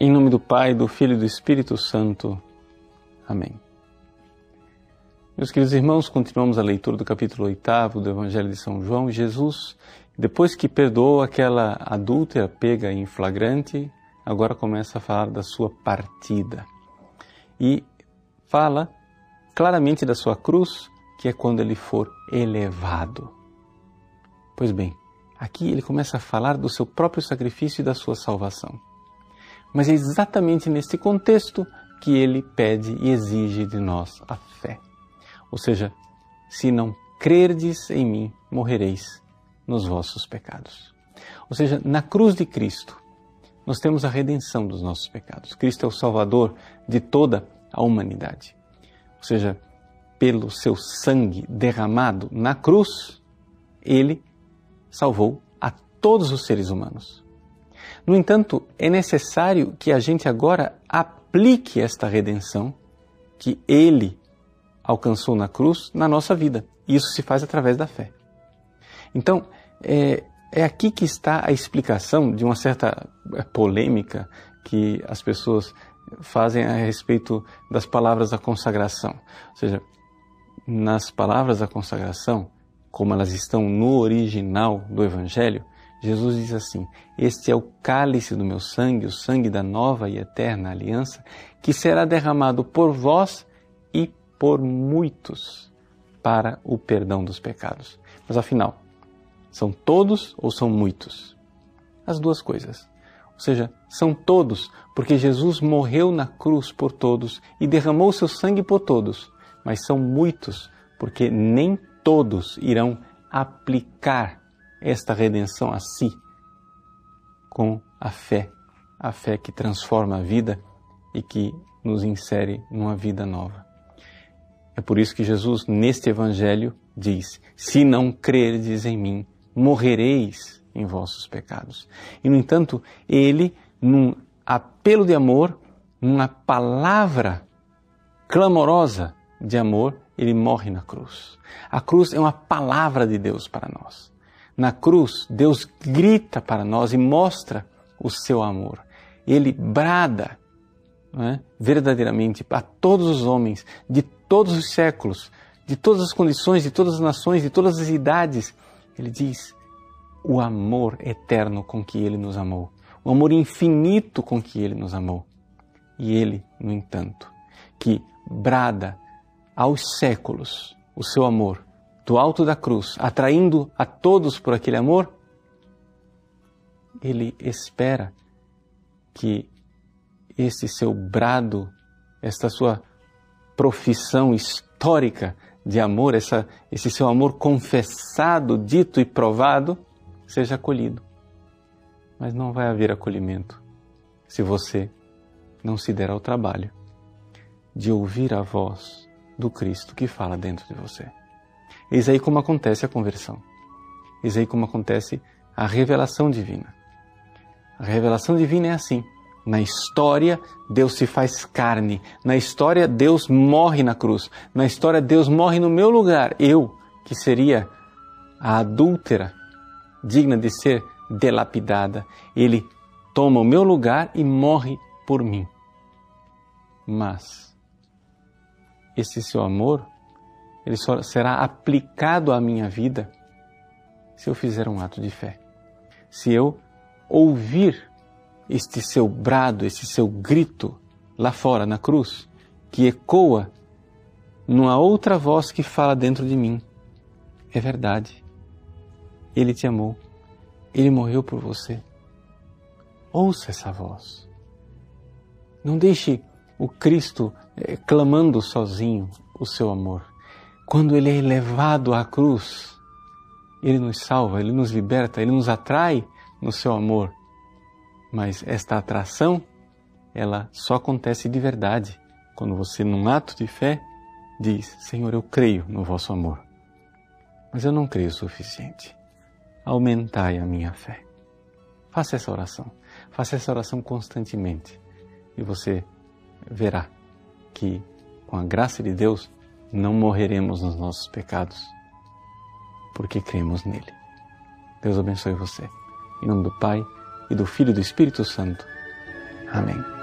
Em nome do Pai, do Filho e do Espírito Santo. Amém. Meus queridos irmãos, continuamos a leitura do capítulo 8 do Evangelho de São João. Jesus, depois que perdoou aquela adúltera pega em flagrante, agora começa a falar da sua partida. E fala claramente da sua cruz, que é quando ele for elevado. Pois bem, aqui ele começa a falar do seu próprio sacrifício e da sua salvação. Mas é exatamente neste contexto que ele pede e exige de nós a fé. Ou seja, se não crerdes em mim, morrereis nos vossos pecados. Ou seja, na cruz de Cristo, nós temos a redenção dos nossos pecados. Cristo é o Salvador de toda a humanidade. Ou seja, pelo seu sangue derramado na cruz, ele salvou a todos os seres humanos. No entanto, é necessário que a gente agora aplique esta redenção que ele alcançou na cruz na nossa vida. Isso se faz através da fé. Então, é, é aqui que está a explicação de uma certa é, polêmica que as pessoas fazem a respeito das palavras da consagração. Ou seja, nas palavras da consagração, como elas estão no original do Evangelho, Jesus diz assim: Este é o cálice do meu sangue, o sangue da nova e eterna aliança, que será derramado por vós e por muitos para o perdão dos pecados. Mas afinal, são todos ou são muitos? As duas coisas. Ou seja, são todos, porque Jesus morreu na cruz por todos e derramou seu sangue por todos, mas são muitos, porque nem todos irão aplicar esta redenção a si com a fé, a fé que transforma a vida e que nos insere numa vida nova. É por isso que Jesus, neste Evangelho, diz: Se não crerdes em mim, morrereis em vossos pecados. E, no entanto, ele, num apelo de amor, numa palavra clamorosa de amor, ele morre na cruz. A cruz é uma palavra de Deus para nós. Na cruz, Deus grita para nós e mostra o seu amor. Ele brada é, verdadeiramente a todos os homens de todos os séculos, de todas as condições, de todas as nações, de todas as idades. Ele diz o amor eterno com que ele nos amou, o amor infinito com que ele nos amou. E ele, no entanto, que brada aos séculos o seu amor do alto da cruz, atraindo a todos por aquele amor, ele espera que esse seu brado, esta sua profissão histórica de amor, essa, esse seu amor confessado, dito e provado, seja acolhido. Mas não vai haver acolhimento se você não se der ao trabalho de ouvir a voz do Cristo que fala dentro de você. Eis aí como acontece a conversão. Eis aí como acontece a revelação divina. A revelação divina é assim. Na história, Deus se faz carne. Na história, Deus morre na cruz. Na história, Deus morre no meu lugar. Eu, que seria a adúltera, digna de ser delapidada. Ele toma o meu lugar e morre por mim. Mas esse seu amor, ele só será aplicado à minha vida se eu fizer um ato de fé. Se eu ouvir este seu brado, este seu grito lá fora na cruz, que ecoa numa outra voz que fala dentro de mim. É verdade. Ele te amou. Ele morreu por você. Ouça essa voz. Não deixe o Cristo eh, clamando sozinho o seu amor. Quando ele é levado à cruz, ele nos salva, ele nos liberta, ele nos atrai no seu amor. Mas esta atração, ela só acontece de verdade quando você, num ato de fé, diz: Senhor, eu creio no vosso amor, mas eu não creio o suficiente aumentai a minha fé. Faça essa oração. Faça essa oração constantemente e você verá que, com a graça de Deus, não morreremos nos nossos pecados, porque cremos nele. Deus abençoe você. Em nome do Pai, e do Filho e do Espírito Santo. Amém.